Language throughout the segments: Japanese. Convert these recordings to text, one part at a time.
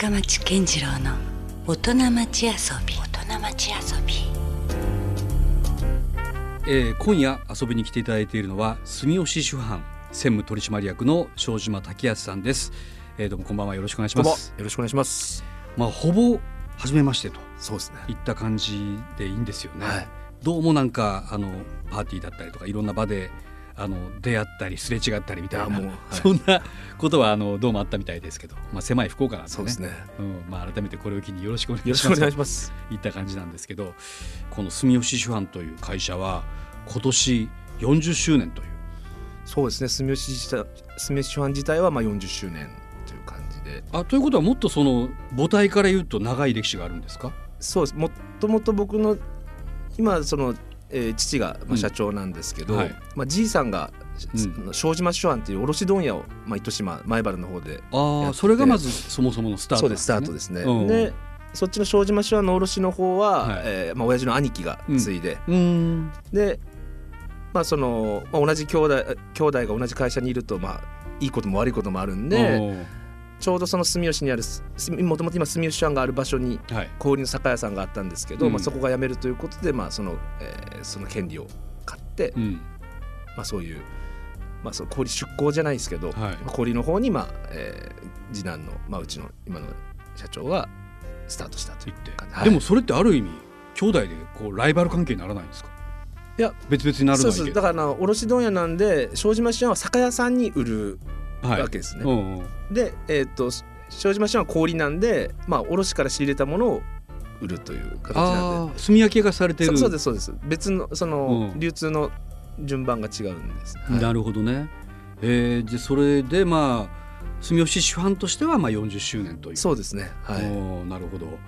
深町健次郎の大人町遊び。大人町遊び。えー今夜遊びに来ていただいているのは住吉主犯専務取締役の庄島滝康さんです、えーどうもこんばんは。よろしくお願いしどうもよますろしくお願いします。まあほぼ初めましてと。そうですね。いった感じでいいんですよね、はい。どうもなんかあのパーティーだったりとかいろんな場であの出会ったりすれ違ったりみたいな、はい。そんなことはあのどうもあったみたいですけど、まあ、狭い福岡なんでね。そうですね。うん。まあ、改めてこれを機によろしくお願いよろしくおします願いします。といった感じなんですけどこの住吉主犯という会社は今年40周年という。そうですね。住吉住吉主犯自体はまあ40周年という感じで、あということはもっとその母体から言うと長い歴史があるんですか？そうです。もともと僕の今その、えー父がまうん。あ社長なんですけど、はい。まあじいさんが、う庄島主犯っていう卸問屋をまあ糸島前原の方で、あやってあそれがまずそもそものスタートですスタートですね。うん。で。そっちの庄島主犯の卸の方は、はい。えーまあ親父の兄貴が継いで、うーん。でまあその、まあ、同じ兄弟兄弟が同じ会社にいるとまあいいことも悪いこともあるんで、ちょうどその住吉にあるすもともと今住吉湾がある場所にはい。小売りの酒屋さんがあったんですけど、うん。まあ、そこが辞めるということで、まあそのえーその権利を買って、うん。まあ、そういう、まあ、その小売り出向じゃないですけど、はい。小売りの方に、まあえー次男の、まあ、うちの今の社長がスタートしたという感じ、はいでもそれってある意味兄弟でこうライバル関係にならないんですか？いや別々になるのそうそう。だから卸問屋なんで庄島市は酒屋さんに売るはいわけですね。うんうんで、えー、と庄島市は小売りなんで、まあ、卸から仕入れたものを売るという形なんで炭焼きがされてるそそうですそうです別のその、うん流通の順番が違うんです、はいなるほどね。えー、でそれでまあ住吉主犯としてはまあ40周年という。そうですねはいなるほど。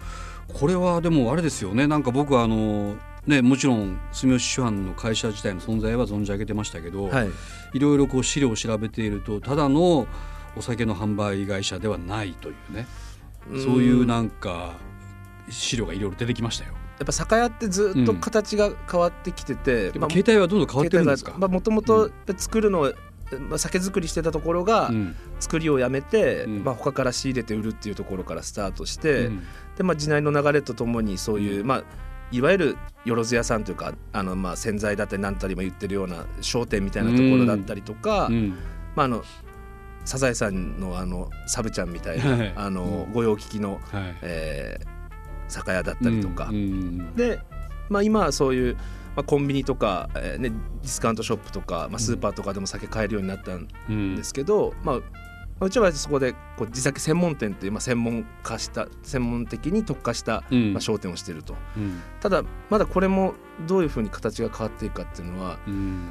これはでもあれですよね。なんか僕はあのねもちろん住吉主犯の会社自体の存在は存じ上げてましたけど、はい。いろいろこう資料を調べているとただのお酒の販売会社ではないというね。そういうやなんか資料がいろいろ出てきましたよ。っぱ酒屋ってずっと形が変わってきてて、やっぱ携帯はどんどん変わってるんですか？もともと作るのを、まあ、酒造りしてたところが、うん。作りをやめて、うん。まあ、他から仕入れて売るっていうところからスタートして、うん。で、まあ、時代の流れとともにそういう、うん。まあ、いわゆるよろず屋さんというかあの、まあ、洗剤だったり何たりも言ってるような商店みたいなところだったりとか、うんまあ、あのサザエさんのあのサブちゃんみたいな、はい。あのうん。御用聞きの、はい。えー酒屋だったりとか、うんうんで、まあ、今はそういう、まあ、コンビニとか、えーね、ディスカウントショップとか、まあ、スーパーとかでも酒買えるようになったんうん。ですけど、まあ、まあうちはそこでこう地酒専門店っていう、まあ、専門化した専門的に特化した、うん。まあ、商店をしていると。うん。ただまだこれもどういうふうに形が変わっていくかっていうのはうん。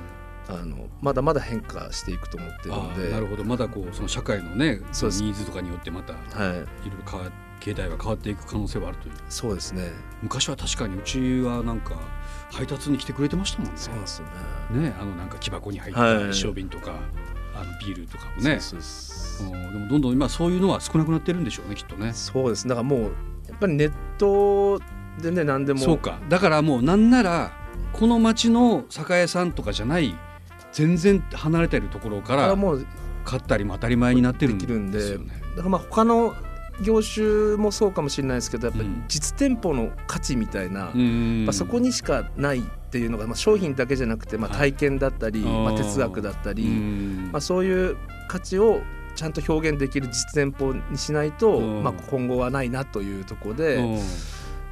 あのまだまだ変化していくと思ってるあので。ーなるほど。まだこうその社会のねニーズとかによってまたいはい、ろいろ変わ携帯が変わっていく可能性はあるという。そうですね。昔は確かにうちはなんか配達に来てくれてましたもんね。そうですよね。ねあのなんか木箱に入っはい。た一升瓶とか、あのビールとかもね。そうでもどんどん今そういうのは少なくなってるんでしょうねきっとね。そうです。だからもうやっぱりネットでね何でも。そうか。だからもうなんならこの町の酒屋さんとかじゃない全然離れてるところからあもう買ったりも当たり前になってるんですよね。だからまあ他の業種もそうかもしれないですけどやっぱりうん。実店舗の価値みたいな、うん。まあ、そこにしかないっていうのが、まあ、商品だけじゃなくて、まあ、はい体験だったり、まあ、哲学だったり、うんまあ、そういう価値をちゃんと表現できる実店舗にしないと、うんまあ、今後はないなというところで、うん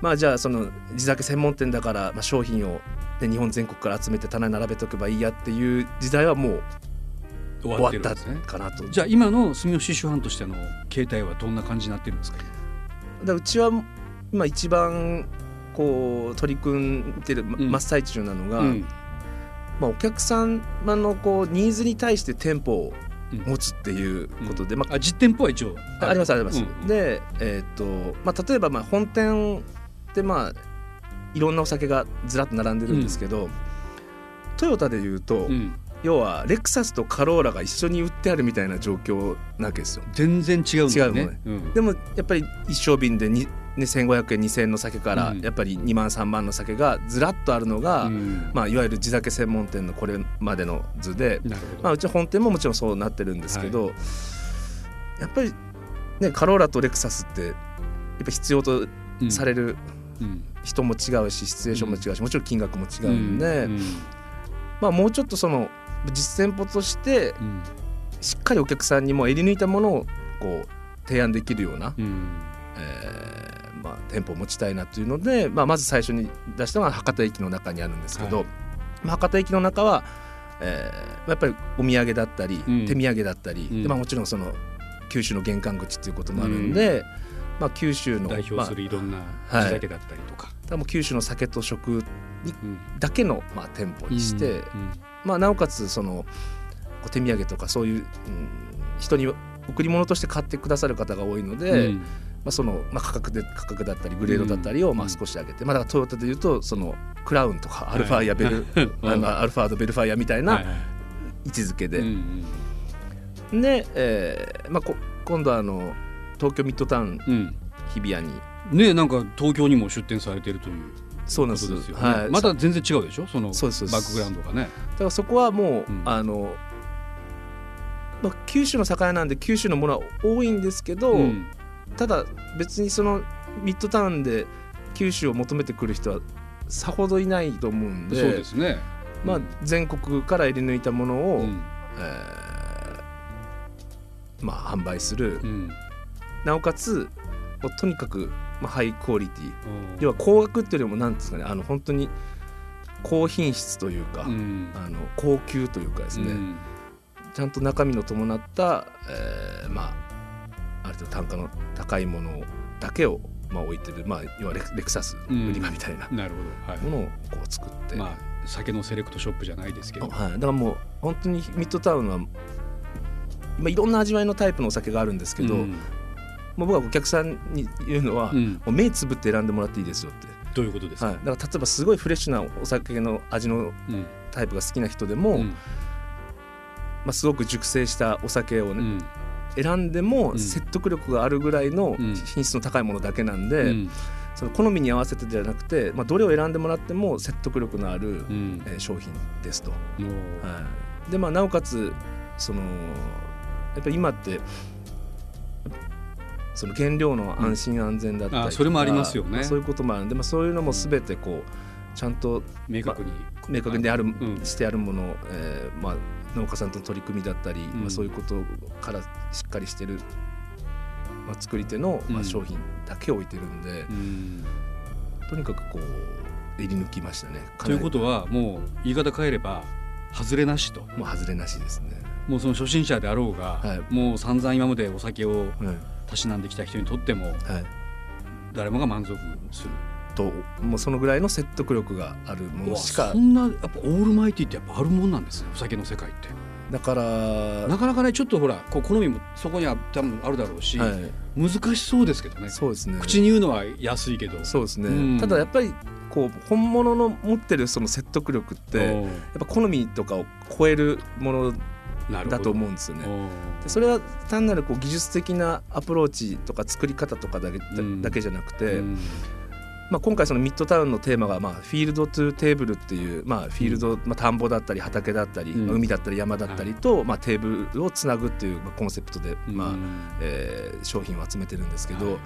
まあ、じゃあその地酒専門店だから、まあ、商品を、ね、日本全国から集めて棚に並べとけばいいやっていう時代はもう終終わった。かなと。じゃあ今の住吉主犯としての携帯はどんな感じになってるんですか？だうちは今一番こう取り組んでる真っ最中なのが、うん。まあ、お客様のこうニーズに対して店舗をうん持つっていうことで、まあ実店舗は一応。あ、ありますあります。うん。で、えーっとまあ、例えばまあ本店ってまあいろんなお酒がずらっと並んでるんですけど、トヨタでいうと、うん。要はレクサスとカローラが一緒に売ってあるみたいな状況なわけですよ。全然違うんだよね。違うのね。うん。でもやっぱり一升瓶でに、ね、1500円2000円の酒から、うん。やっぱり2万3万の酒がずらっとあるのが、うん。まあ、いわゆる地酒専門店のこれまでの図で。まあ、うち本店ももちろんそうなってるんですけど、やっぱりね、カローラとレクサスってやっぱ必要とうん。されるうん。人も違うしシチュエーションも違うしもちろん金額も違うんで、うん。まあ、もうちょっとその実店舗としてうん。しっかりお客さんにも襟抜いたものをこう提案できるような、うん。えーまあ、店舗を持ちたいなというので、まあ、まず最初に出したのが博多駅の中にあるんですけど、はい。まあ、博多駅の中は、えーやっぱりお土産だったり、うん。手土産だったり、うん。でまあ、もちろんその九州の玄関口っていうこともあるんで、まあ、九州の代表するいろんなはい。地酒だったりとか、まあ、もう九州の酒と食うん。だけの、まあ、店舗にして、うん。まあ、なおかつその手土産とかそういう、うん人に贈り物として買ってくださる方が多いので、うんまあ、その、まあ、価格で価格だったりグレードだったりをまあうん。少し上げて、まあ、だからトヨタでいうとそのクラウンとかアルファやベル、うん。あのアルファードベルファイアみたいはいなはい。位置づけで、うんで、えーまあ、こ今度はあの東京ミッドタウンうん。日比谷に。うんねなんか東京にも出店されてるというそうなんです。よね、はい、また全然違うでしょ？そのバックグラウンドがね。だからそこはもう、うん。あの、まあ、九州の酒屋なんで九州のものは多いんですけど、うんただ別にそのミッドタウンで九州を求めてくる人はさほどいないと思うんでそうですね。まあ、全国から入り抜いたものを、うん。えーまあ、販売する。うん。なおかつとにかく、まあ、ハイクオリティ。うん。要は高額っていうよりも何ですかねあの本当に高品質というか、うん。あの高級というかですね、うん。ちゃんと中身の伴った、えーまあある程度単価の高いものだけを、まあ、置いてる、まあ、要はレクレクサス売り場みたいななるほど。はい。ものをこう作って、まあ酒のセレクトショップじゃないですけど。はい、だからもう本当にミッドタウンは、まあ、いろんな味わいのタイプのお酒があるんですけど、うん。もう僕はお客さんに言うのは、うん。もう目つぶって選んでもらっていいですよって、どういうことですか？はい、だから例えばすごいフレッシュなお酒の味のうん。タイプが好きな人でも、うん。まあ、すごく熟成したお酒をね、うん選んでもうん。説得力があるぐらいのうん。品質の高いものだけなんで、うん。その好みに合わせてじゃなくて、まあ、どれを選んでもらっても説得力のある、うん。えー商品ですと。はい、でまあなおかつそのやっぱり今ってその原料の安心安全だったりとか、あそれもありますよね。まあそういうこともあるんで、まあ、そういうのも全てこうちゃんと明確に明確にある、うん。してあるもの、えーまあ、農家さんとの取り組みだったり、ん。まあ、そういうことからしっかりしてる、まあ、作り手の、まあ、うん商品だけを置いてるんで、うん。とにかくこう入り抜きましたね。ということはもう言い方変えれば外れなしと。もう外れなしですね。もうその初心者であろうが、はい。もう散々今までお酒をはい。たしなんできた人にとってもはい。誰もが満足するともうそのぐらいの説得力があるものしか。そんなやっぱオールマイティってやっぱあるもんなんですねお酒の世界って。だから。なかなかねちょっとほらこう好みもそこには多分あるだろうし、はい、難しそうですけどね。そうですね。口に言うのは安いけど。そうですね、うん。ただやっぱりこう本物の持ってるその説得力ってやっぱ好みとかを超えるものだと思うんですよね。でそれは単なるこう技術的なアプローチとか作り方とかだけ,だけじゃなくて、うんまあ、今回そのミッドタウンのテーマが、まあ、 Field to Table っていう、まあ、フィールド、まあ、田んぼだったり畑だったり、海だったり山だったりと、まあ、テーブルをつなぐっていう、まあ、コンセプトで、まあうんえー商品を集めてるんですけど、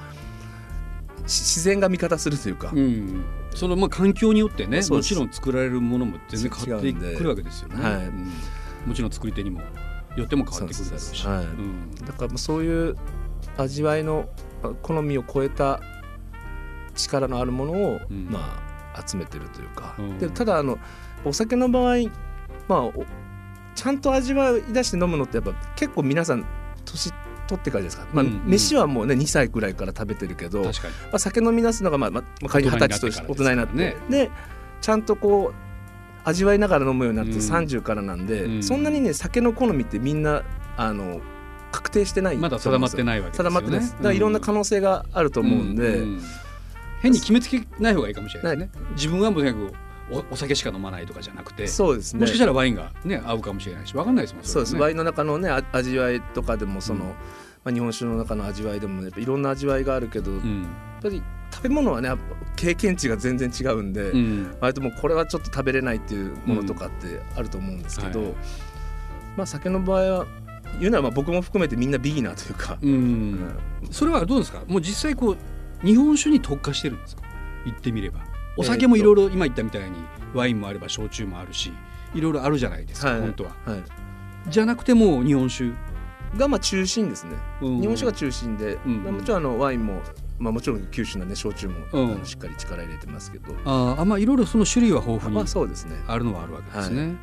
自然が味方するというか、うん、そのまあ環境によってねもちろん作られるものも全然変わってくるわけですよね、はい。うん。もちろん作り手にもよっても変わってくるだろうし。だからそういう味わいのあ好みを超えた力のあるものを、うん。まあ、集めてるというか、うん。でただあのお酒の場合、まあ、おちゃんと味わい出して飲むのってやっぱ結構皆さん年取ってからですか、まあ飯はもうね2歳くらいから食べてるけど、まあ、酒飲み出すのが、まあまあ、仮に二十歳として大人になって大人になって。からでちゃんとこう味わいながら飲むようになってうん。30からなんで、うん。そんなにね酒の好みってみんなあの確定してないまだ定まってないわけですよね。定まってないです。だからいろんな可能性があると思うんで、んん変に決めつけない方がいいかもしれないですね。自分はもうとにかくおお酒しか飲まないとかじゃなくてそうですね。もしかしたらワインがね合うかもしれないし分かんないですもんそうです、ワインの中のねあ味わいとかでもその、うん。まあ、日本酒の中の味わいでもやっぱいろんな味わいがあるけど、やっうんぱり食べ物はね経験値が全然違うんで、うん。割ともうこれはちょっと食べれないっていうものとかってあると思うんですけど、うん。はい。まあ酒の場合は言うならまあ僕も含めてみんなビギナーというか、うんうんそれはどうですかもう実際こう日本酒に特化してるんですか？言ってみれば。お酒もいろいろ今言ったみたいにワインもあれば焼酎もあるしいろいろあるじゃないですか、はい本当は。はい、じゃなくてもう日本酒、がまあ中心ですね、うん。日本酒が中心で、うん。まあ、もちろんあのワインも、まあ、もちろん九州なんで焼酎も、しっかり力入れてますけど、あーあまあいろいろその種類は豊富まあにあるのはあるわけですね、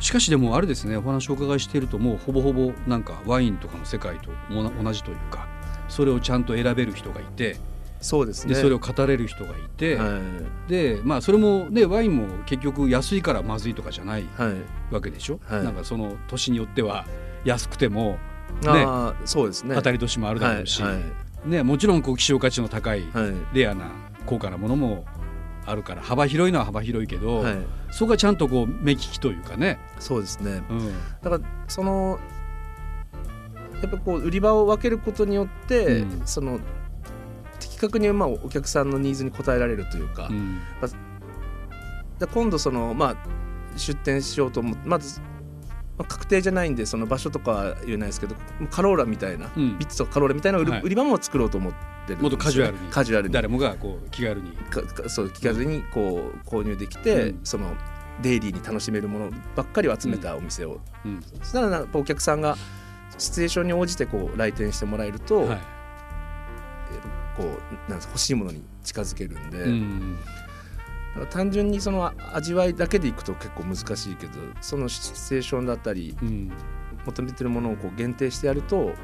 しかしでもあれですねお話をお伺いしているともうほぼほぼなんかワインとかの世界と同じというかそれをちゃんと選べる人がいてそうですね。でそれを語れる人がいて、はい。でまあそれもねワインも結局安いからまずいとかじゃないはい。わけでしょ、はい。なんかその年によっては安くてもあーそうですね。当たり年もあるだろうし、はいね、もちろんこう希少価値の高い。レアな高価なものもあるから幅広いのは幅広いけど、はい。そこがちゃんとこう目利きというかね、そうですね。うん。だからそのやっぱこう売り場を分けることによって、うん。その的確にまあお客さんのニーズに応えられるというか,、うん。で今度そのまあ出店しようと思まず、まあ、確定じゃないんでその場所とかは言えないですけどカローラみたいな、うん。ビッツとかカローラみたいな売り,、場も作ろうと思ってもっとカジュアルに。カジュアルに。誰もがこう気軽に、かかそう気軽にこう購入できて、うん。そのデイリーに楽しめるものばっかりを集めたお店を、うん。そしたらお客さんがシチュエーションに応じてこう来店してもらえると、はい。えーこうなん欲しいものに近づけるんで、うん。だから単純にその味わいだけでいくと結構難しいけどそのシチュエーションだったりうん。求めてるものをこう限定してやると、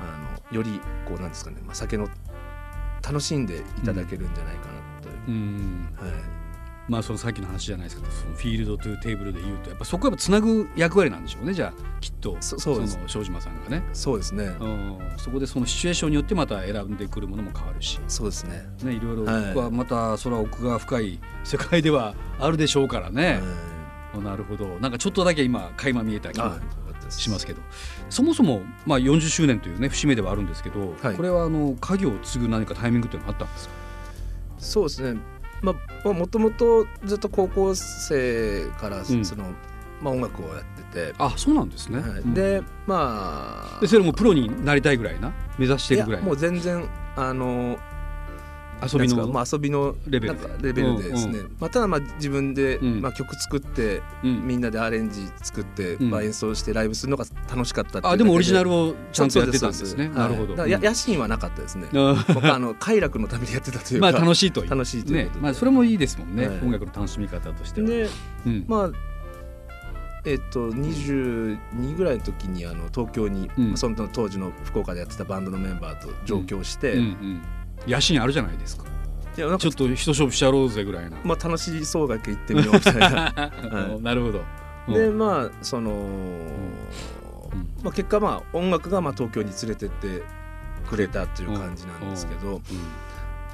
あのよりこうなんですかね、まあ、酒の楽しんでいただけるんじゃないかなとはいまあそのさっきの話じゃないですけどその Field to Table で言うとやっぱそこはつなぐ役割なんでしょうねじゃあきっと。そその庄島さんがね、そうですね、うん、そこでそのシチュエーションによってまた選んでくるものも変わるし、そうですね。ね、いろいろ。はい。ここはまたそれは奥が深い世界ではあるでしょうからね、はなるほど。なんかちょっとだけ今垣間見えた気もい。あよかったですしますけど。そもそも、まあ、40周年というね節目ではあるんですけど、はい。これはあの家業を継ぐ何かタイミングっていうのはあったんですか？そうですね。まあもともとずっと高校生からそうん。の、まあ音楽をやってて、あそうなんですね、はい。うん。でまあ。でそれもプロになりたいぐらいな？目指してるぐらいいやもう全然あの遊びの、まあ遊びのレベル。レベルでですね。まあただまあ自分で、うん。まあ曲作ってうん。みんなでアレンジ作って、うん。まあ演奏してライブするのが楽しかったっていうあでもオリジナルををちゃんとやってたんですね。なるほど、野心はなかったですね。あ僕あの快楽のためにやってたというか、まあ楽しいという。楽しいというね。まあ、それもいいですもんね、はい。音楽の楽しみ方としては。でうん。まあえっと22ぐらいの時にあの東京に、うん。その当時の福岡でやってたバンドのメンバーと上京して、うんういん野心あるじゃないですか。やなんかちょっと一勝負しちゃろうぜぐらいな。まあ楽しそうだけ行ってみようみたいな。い。なるほど。うん。でまあその、うん。まあ、結果まあ音楽がまあ東京に連れてってくれたという感じなんですけど、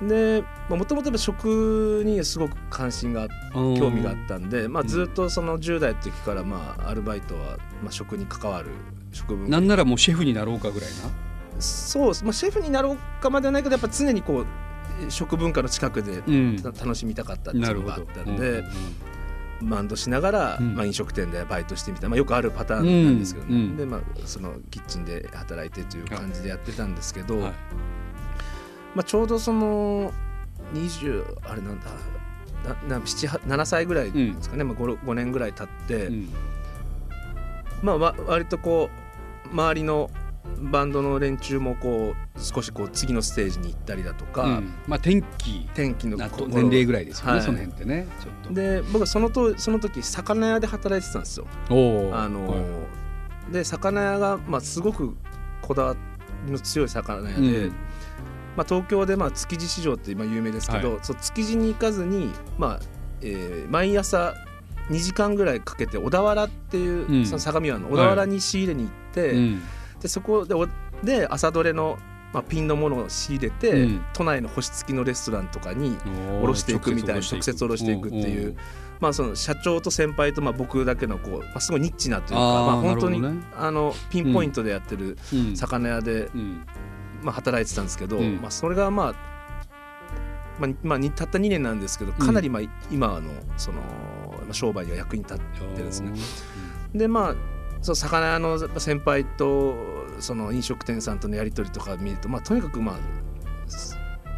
でもともと食にすごく関心が興味があったんで、まあ、ずっとその10代の時からまあアルバイトはまあ食に関わる食文なんならもうシェフになろうかぐらいな。そうまあ、シェフになろうかまではないけどやっぱ常にこう食文化の近くでうん。た楽しみたかったっていうのがあったんで、バンドしながら、うん。まあ、飲食店でバイトしてみた、まあ、よくあるパターンなんですけどね、うん。うんで、まあ、そのキッチンで働いてという感じでやってたんですけど、はい。まあ、ちょうどその20あれなんだなな7 7歳ぐらいですかね、まあ、5, 5年ぐらい経って、うん。まあ、わ割とこう周りのバンドの連中もこう少しこう次のステージに行ったりだとか、うん。まあ天気天気の年齢ぐらいですよね、はい。その辺ってね。ちょっと。で僕はそのとその時魚屋で働いてたんですよ。おあのはい。で魚屋が、まあ、すごくこだわりの強い魚屋で、うん。まあ、東京で、まあ、築地市場って今有名ですけど、はそう築地に行かずに、まあえー毎朝2時間ぐらいかけて小田原っていう、うん。その相模湾の小田原に仕入れに行って、うんでそこでおで朝どれの、まあ、ピンのものを仕入れて、うん。都内の星付きのレストランとかにおろしていくみたいな直接下ろしていくっていう、まあ、その社長と先輩とまあ僕だけのこう、まあ、すごいニッチなというかまあ、本当に、ねあのピンポイントでやってるうん。うん魚屋で、うん。まあ、働いてたんですけど、うん。まあ、それがまあ、まあまあ、にたった2年なんですけどかなりまあ今のその、まあ、商売には役に立ってですね。でまあそう魚屋の先輩とその飲食店さんとのやり取りとか見ると、まあ、とにかくまあ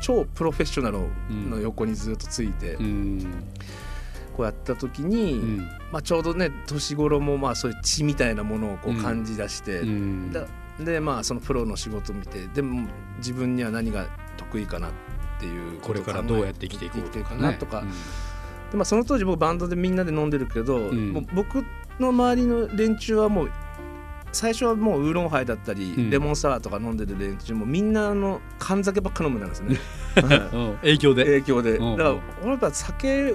超プロフェッショナルの横にずっとついて、うん。こうやった時に、うん。まあ、ちょうどね年頃もまあそういう血みたいなものをこう感じ出して、うん。だでまあそのプロの仕事を見てでも自分には何が得意かなっていうこれからどうやって生きていこうとかなとか、でまあ、その当時僕バンドでみんなで飲んでるけど、ん。もう僕の周りの連中はもう最初はもうウーロンハイだったり、うん。レモンサワーとか飲んでる連中もみんなあの缶酒ばっか飲むんですね。うん。影響で、影響で。うん。だから俺やっぱ酒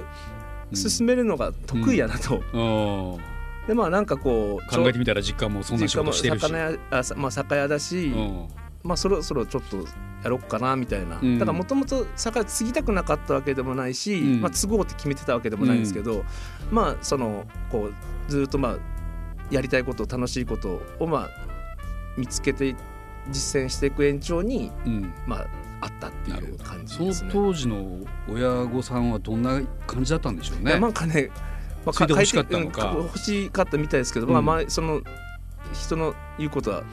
進めるのが得意やなと、うん。でまあなんかこう考えてみたら実家もそんな仕事してるし。実家も魚屋あさまあ酒屋だし、うんまあそろそろちょっとやろっかなみたいな、うん。だからもともと酒屋継ぎたくなかったわけでもないし、うん。まあ都合って決めてたわけでもないんですけど、まあそのこうずっとまあやりたいこと楽しいことをまあ見つけて実践していく延長にうん。まああったっていう感じそのですね。当時の親御さんはどんな感じだったんでしょうね。なんかね、まついて欲しかったのか。うん欲しかったみたいですけど、うんまあまあその人の言うことは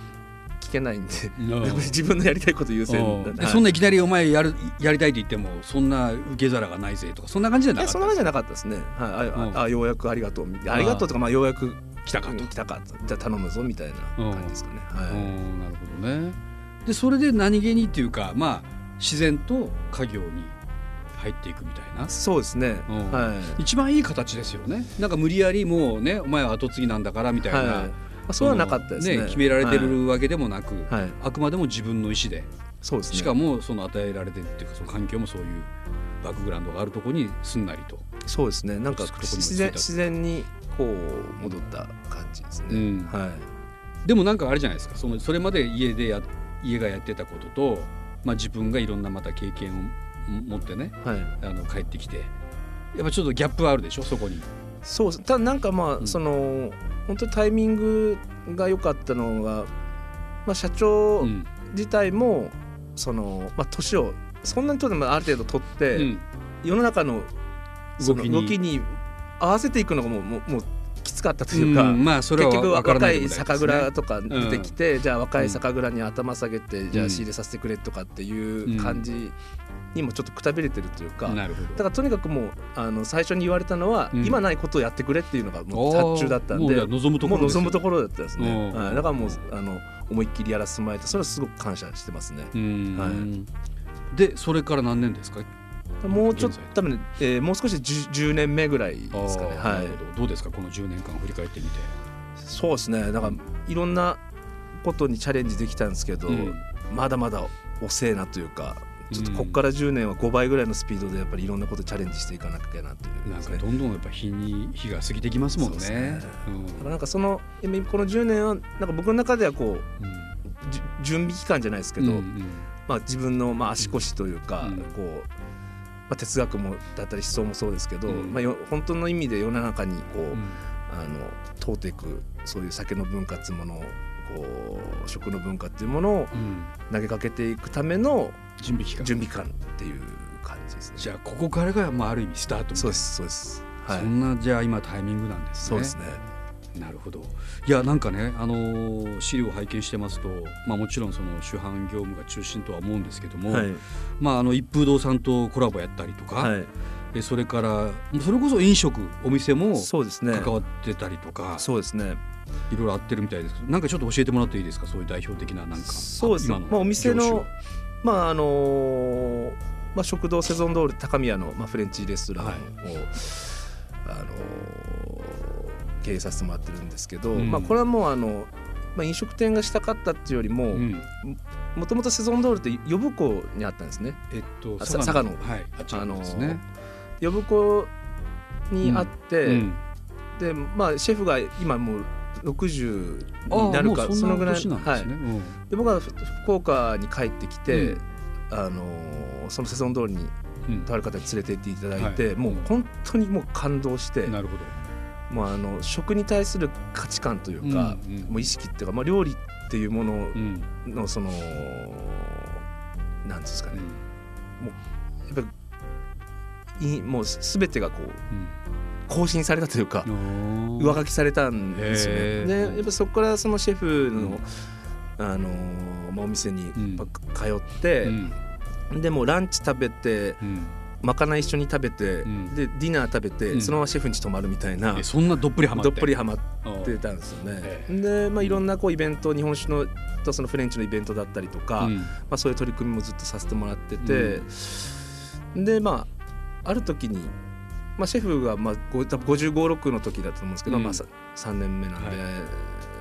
聞けないんで、うん 自分のやりたいこと優先うんではいそんないきなりお前やるやりたいって言ってもそんな受け皿がないぜとかそんな感じじゃなかったそんな感じじゃなかったですね。はい、あ、うんああようやくありがとうありがとうとかまあようやく来たかとうん来たかじゃあ頼むぞみたいな感じですかね。うはんなるほどね。でそれで何気にっていうかまあ自然と家業に入っていくみたいな。い。そうですね。うんはい。一番いい形ですよね。なんか無理やりもうねお前は後継ぎなんだからみたいな、はい。まあそうはなかったですね。決められてるわけでもなく、はい。はい。あくまでも自分の意思でそうですね。しかもその与えられてるっていうかその環境もそういうバックグラウンドがあるところにすんなりと、そうですね。なんか自然自然にこう戻った感じですね。うんはい。でもなんかあれじゃないですかそのそれまで家でや家がやってたことと、まあ、自分がいろんなまた経験を持ってねはい。あの帰ってきてやっぱちょっとギャップはあるでしょ？そこに。そうただなんかまあ、うん。その本当にタイミングが良かったのが、まあ、社長うん。自体もそのまあ年をそんなに取ってもある程度取って、うん。世の中のその動きに。動きに合わせていくのがもうもうもうきつかったというか。うんまあそれは結局若い酒蔵とか出てきて、じゃあ若い酒蔵に頭下げて、じゃあ仕入れさせてくれとかっていう感じにもちょっとくたびれてるというか、だからとにかくもうあの最初に言われたのは、うん。今ないことをやってくれっていうのがもう発注だったんでもう望むところ望むところだったですね、うん。はい、だからもうあの思いっきりやらせてもらえてそれはすごく感謝してますね、うん。はでそれから何年ですか？もうちょっと多分ね、えーもう少しで 10, 10年目ぐらいですかね。はないど。どうですか？この10年間振り返ってみて。そうですね。だからいろんなことにチャレンジできたんですけど、うん。まだまだ遅えなというかちょっとここから10年は5倍ぐらいのスピードでやっぱりいろんなことチャレンジしていかなきゃなという。なんかどんどんやっぱ日に日が過ぎてきますもんね。ね。うん。だからなんかその今この10年はなんか僕の中ではこううん。準備期間じゃないですけど、うんうん。まあ、自分のまあ足腰というか、うん。こう、まあ、哲学もだったり思想もそうですけど、うんまあ、よ本当の意味で世の中にこう、うんあの通っていくそういう酒の文化っていうものをこう食の文化っていうものをうん投げかけていくための準備期間準備期間っていう感じですね。じゃあここからがまあある意味スタートそうですそうです。はいそ。んなじゃあ今タイミングなんですね。そうですね。なるほどいやなんかね、あのー資料を拝見してますと、まあ、もちろんその主犯業務が中心とは思うんですけども、はいまあ、あの一風堂さんとコラボやったりとか、はい。えそれからそれこそ飲食お店もそうですね。関わってたりとか、そうですね。いろいろあってるみたいですけどなんかちょっと教えてもらっていいですか？そういう代表的ななんかそうですね。今まあお店業のまああのーまあ食堂セゾン通り高宮のまあフレンチレストランを、はいあのー経営させてもらってるんですけど、うん。まあこれはもうあのまあ飲食店がしたかったっていうよりももともとセゾン通りって呼子にあったんですね。えっと佐賀の。はいあのですね、呼子にあって、うん。でまあシェフが今もう60ああになるかそのぐらい年なんですね、うん。で僕はふ福岡に帰ってきて、うん。あのーそのセゾン通りにうん。とある方に連れて行っていただいて、はい。もう本当にもう感動して、なるほもうあの食に対する価値観というか、うんうん。もう意識っていうか、まあ、料理っていうもののその、なんですかね、やっぱりいもう全てがこううん。更新されたというか上書きされたんですよね。でやっぱそこからそのシェフの、あのまあ、お店にやっぱ通って、でもうランチ食べて、まかない一緒に食べて、でディナー食べて、そのままシェフに泊まるみたいな。えそんなどっぷりハマって？どっぷりハマってたんですよね。で、まあ、いろんなこうイベント日本酒のとそのフレンチのイベントだったりとか、まあ、そういう取り組みもずっとさせてもらってて、でまあある時に、まあ、シェフがまあご多分55、6の時だと思うんですけど、まあ、3年目なんで。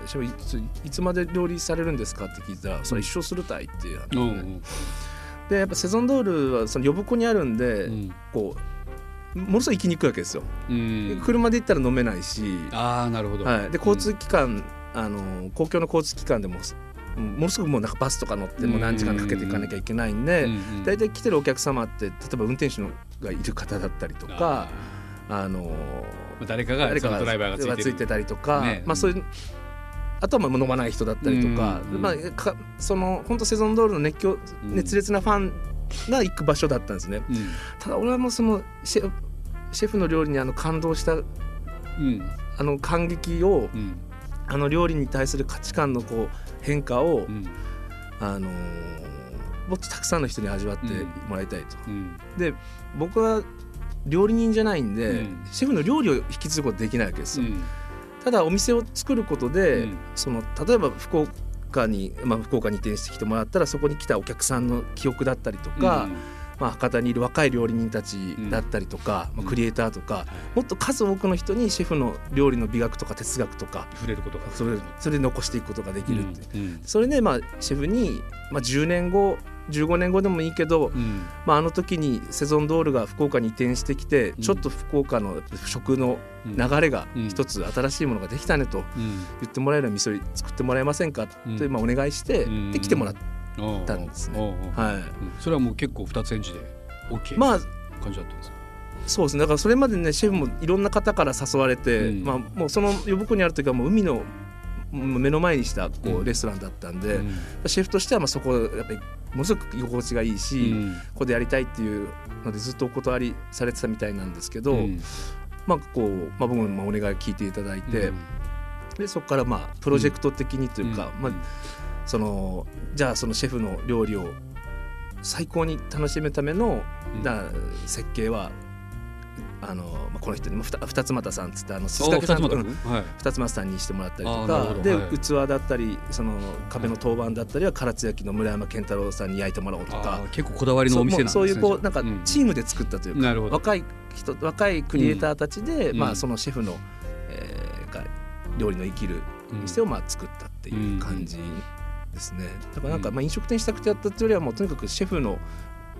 シェフいつまで料理されるんですかって聞いたら「それ一生するたい」っていう話で、でやっぱセゾンドールはその呼子にあるんで、こうものすごい行きにくいわけですよ、車で行ったら飲めないし。あーなるほど、はい、で交通機関、あの公共の交通機関でもものすごくもうなんかバスとか乗ってもう何時間かけて行かなきゃいけないんで大体来てるお客様って例えば運転手のがいる方だったりとかあの誰かが誰かがドライバーがついていてたりとか、ね、まあそういうあとはまあ飲まない人だったりとか,、まあ、かその本当セゾンドールの熱狂熱烈なファンが行く場所だったんですね。うん、ただ俺はもうそのシェシェフの料理にあの感動した、うん、あの感激を、うん、あの料理に対する価値観のこう変化を、あのー、もっとたくさんの人に味わってもらいたいと。で僕は料理人じゃないんで、シェフの料理を引き継ぐことできないわけですよ。ただお店を作ることで、うん、その例えば福岡に、まあ、福岡に移転してきてもらったらそこに来たお客さんの記憶だったりとか、うん、まあ、博多にいる若い料理人たちだったりとか、うん、まあ、クリエイターとか、もっと数多くの人にシェフの料理の美学とか哲学とか触れることがそれそれで残していくことができるって、それで、まあ、シェフに、まあ、10年後15年後でもいいけど、うん、まあ、あの時にセゾンドールが福岡に移転してきて、うん、ちょっと福岡の食の流れが一つ新しいものができたねと言ってもらえるような味噌作ってもらえませんかと、まあ、お願いして、で来てもらったんですね。はい、それはもう結構二つ返事で OK まあ感じだったんですか？そうですね。だからそれまでねシェフもいろんな方から誘われて、うん、まあ、もうその呼子にある時はもう海の目の前にしたこうレストランだったんで、うん、シェフとしてはまあそこやっぱりものすごく居心地がいいし、うん、ここでやりたいっていうのでずっとお断りされてたみたいなんですけど、うん、まあこう、まあ、僕もお願い聞いていただいて、でそこからまあプロジェクト的にというか、まあ、そのじゃあそのシェフの料理を最高に楽しむための、だ設計はあのまあ、この人にも二つ又さんっつってあの鈴掛さんと二つ又さん。にしてもらったりとかで、はい、器だったりその壁の当番だったりは唐津焼の村山健太郎さんに焼いてもらおうとか。結構こだわりのお店なんですねそういうこうなんかチームで作ったというか、うん、若い人若いクリエイターたちで、うん、まあ、そのシェフの、えー、が料理の生きる店をまあ作ったっていう感じですね。だからなんかまあ飲食店したくてやったっていうよりはもうとにかくシェフの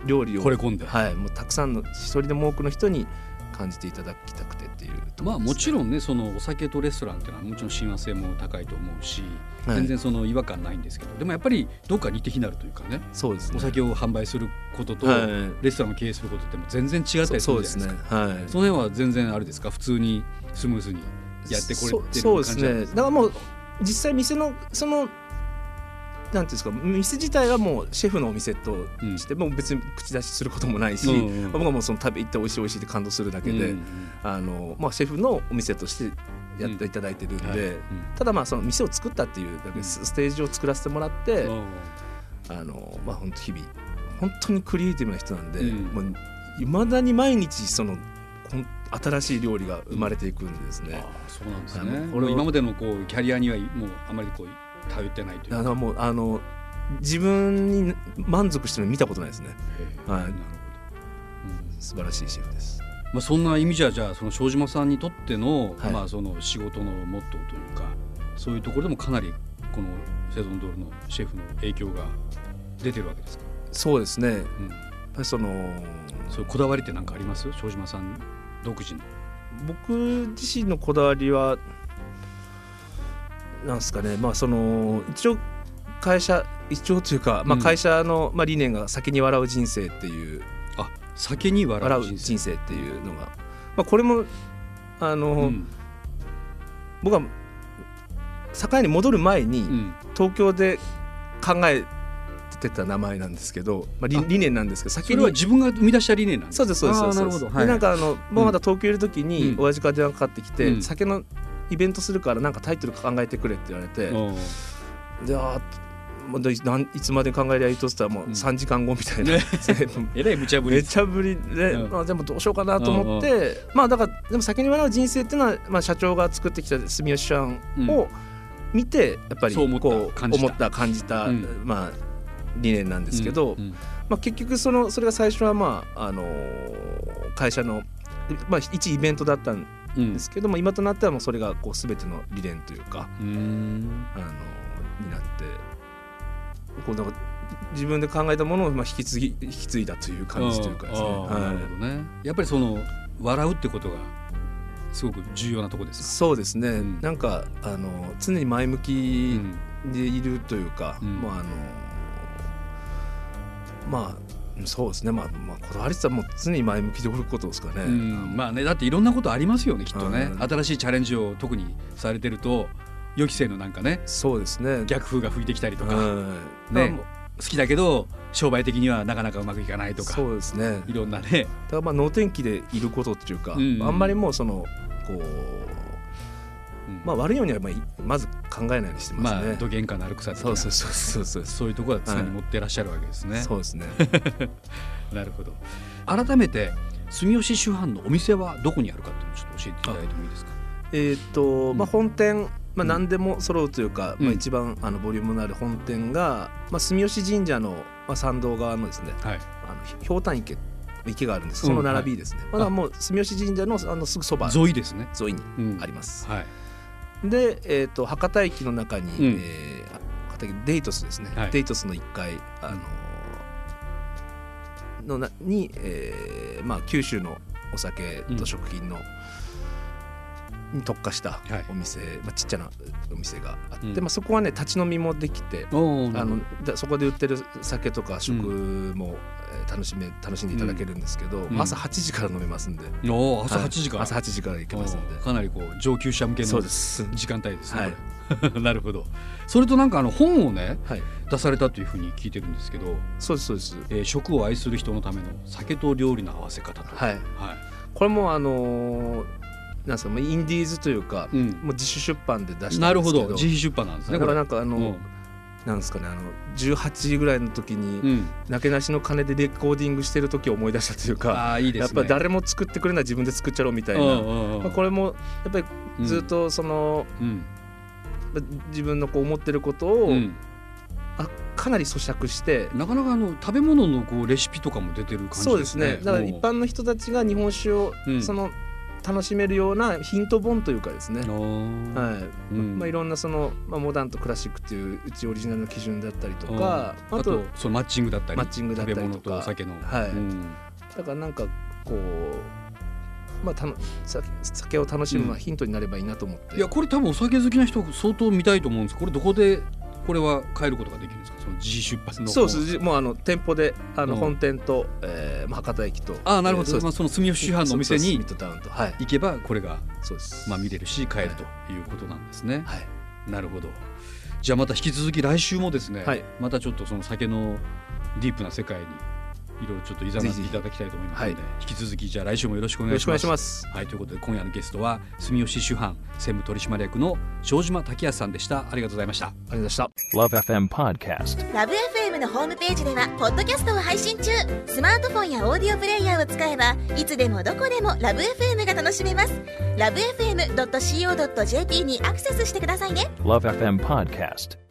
料理を惚れ込んで、はい、もうたくさんの一人でも多くの人に感じていただきたくてっていう、ね、まあもちろんねそのお酒とレストランっていうのはもちろん親和性も高いと思うし、はい、全然その違和感ないんですけどでもやっぱりどっか似て非なるというかねそうです、ね、お酒を販売することと、レストランを経営することっても全然違ったりするじゃないですか、ね。はい、その辺は全然あれですか？普通にスムーズにやってこれてる感じそうですね。だからもう実際店のそのなんていうんですか店自体はもうシェフのお店として、うん、もう別に口出しすることもないし、うんうん、僕はもうその食べ行って美味しい美味しいって感動するだけで、うんうん、あのまあ、シェフのお店としてやっていただいてるんで、うんはい。うん、ただまあその店を作ったっていうだけステージを作らせてもらって、あのまあ本当日々本当にクリエイティブな人なんで、もういまだに毎日その新しい料理が生まれていくんですね。そうなんですね。俺今までのこうキャリアにはもうあまりこう頼ってないというだからもうあの自分に満足してるの見たことないですね。はい、なるほど、うん、素晴らしいシェフです。まあそんな意味じゃじゃあその庄島さんにとっての、はい、まあその仕事のモットーというかそういうところでもかなりこのセゾンドールのシェフの影響が出てるわけですか？そうですね。うん、やっぱりそのそういうこだわりって何かあります？庄島さん独自の。僕自身のこだわりはなんですかね。まあその一応会社一応というか、まあ、会社の、まあ、理念が「先に笑う人生」っていう。あ先に笑う人生。っていうのが、まあ、これもあの、うん、僕は堺に戻る前に、うん、東京で考えってた名前なんですけど、まあ、理理念なんですけど先には自分が生み出した理念なんですそうですそうですそうです。でなんかあのもうまだ東京いる時に親父から電話かかってきて、うん、酒のイベントするからなんかタイトル考えてくれって言われて、じゃあいつまで考えりゃいいとしたらもう3時間後みたいな、えらい無茶ぶり。無茶ぶりで、うん、まあ、でもどうしようかなと思って、うんうん、まあだからでも先に笑う人生っていうのは、まあ、社長が作ってきた住吉さんを見て、やっぱりこう思った感じた、まあ理念なんですけど、まあ、結局そのそれが最初はまああの会社の、まあ、一イベントだったんですけども、今となってはもうそれがこう全ての理念というかあのになってこうなんか自分で考えたものをまあ引き継ぎ引き継いだという感じというかですね。なるほどね。やっぱりその笑うってことがすごく重要なとこですそうですね、うん、なんかあの常に前向きでいるというか、うん、まああのまあそうですね、まあ、まあこだわりってもう常に前向きでおることですかね、うん、まあねだっていろんなことありますよねきっとね、新しいチャレンジを特にされてると予期せぬなんかね。そうですね。逆風が吹いてきたりとか、ね、好きだけど商売的にはなかなかうまくいかないとか。そうですね。いろんなね。だからまあ能天気でいることっていうか、うんうん、あんまりもうそのこうまあ悪いようにはまず考えないようにしてますね。まあ、どげんかなる草そうそうそうそうそう。そういうところは常に持ってらっしゃるわけですね。はい、そうですね。なるほど。改めて住吉酒販のお店はどこにあるかっていうのをちょっと教えていただいてもいいですか？えー、っと、まあ本店まあ、何でも揃うというか、うん、まあ、一番あのボリュームのある本店が、まあ、住吉神社の、まあ、参道側のですね、はい、あのひょうたん池池があるんです。その並びですね、うんはい、まだもう住吉神社のあのすぐそば。沿いですね。沿いにあります、うん。はい、で、えーと、博多駅の中に、うん、えー、デイトスですね、はい、デイトスの1階あののなに、えーまあ、九州のお酒と食品の、に特化したお店、はい、まあ、ちっちゃなお店があって、うん、まあ、そこはね立ち飲みもできてあのそこで売ってる酒とか食も、楽しめ楽しんでいただけるんですけど、うん、朝8時から飲めますんで、お朝8時から、朝8時から行けますんで。かなりこう上級者向けの時間帯ですね。はい、なるほど。それとなんかあの本をね、はい、出されたというふうに聞いてるんですけどそうですそうです、えー、食を愛する人のための酒と料理の合わせ方と。はい、はい、これもあのーなんですかインディーズというか、うん、もう自主出版で出したんですけど。なるほど。自費出版なんですねだからなんかあの、うん、なんですかねあの18時ぐらいの時に、うん、なけなしの金でレコーディングしてる時を思い出したというかあいいです、ね、やっぱり誰も作ってくれない自分で作っちゃろうみたいな、まあ、これもやっぱりずっとその、自分のこう思ってることを、あかなり咀嚼してなかなかあの食べ物のこうレシピとかも出てる感じですね。そうですね。だから一般の人たちが日本酒を、その楽しめるようなヒント本というかですね、はい。うん。まあ、いろんなその、まあ、モダンとクラシックっていううちオリジナルの基準だったりとかあとそのマッチングだったりマッチングだったりとか。お酒の、はい、うん、だからなんかこうまあ、たの酒を楽しむヒントになればいいなと思って、うん、いやこれ多分お酒好きな人相当見たいと思うんです。これどこでこれは変えることができるんですか？その自費出版のそうです。もうあの店舗であの本店と、えー、博多駅とあなるほど、えー、まあ、その住吉市販のお店に行けばこれがそうです。まあ見れるし買えるということなんですね、はい、なるほど。じゃあまた引き続き来週もですね、はい、またちょっとその酒のディープな世界にいろいろちょっといざなっていただきたいと思いますので、引き続きじゃあ来週もよろしくお願いします。ますはいということで今夜のゲストは住吉主犯専務取締役の庄島滝康さんでした。ありがとうございました。ありがとうございました。LoveFM Podcast。LoveFM のホームページではポッドキャストを配信中。スマートフォンやオーディオプレイヤーを使えばいつでもどこでも LoveFM が楽しめます。LoveFM.co.jp にアクセスしてくださいね。LoveFM Podcast。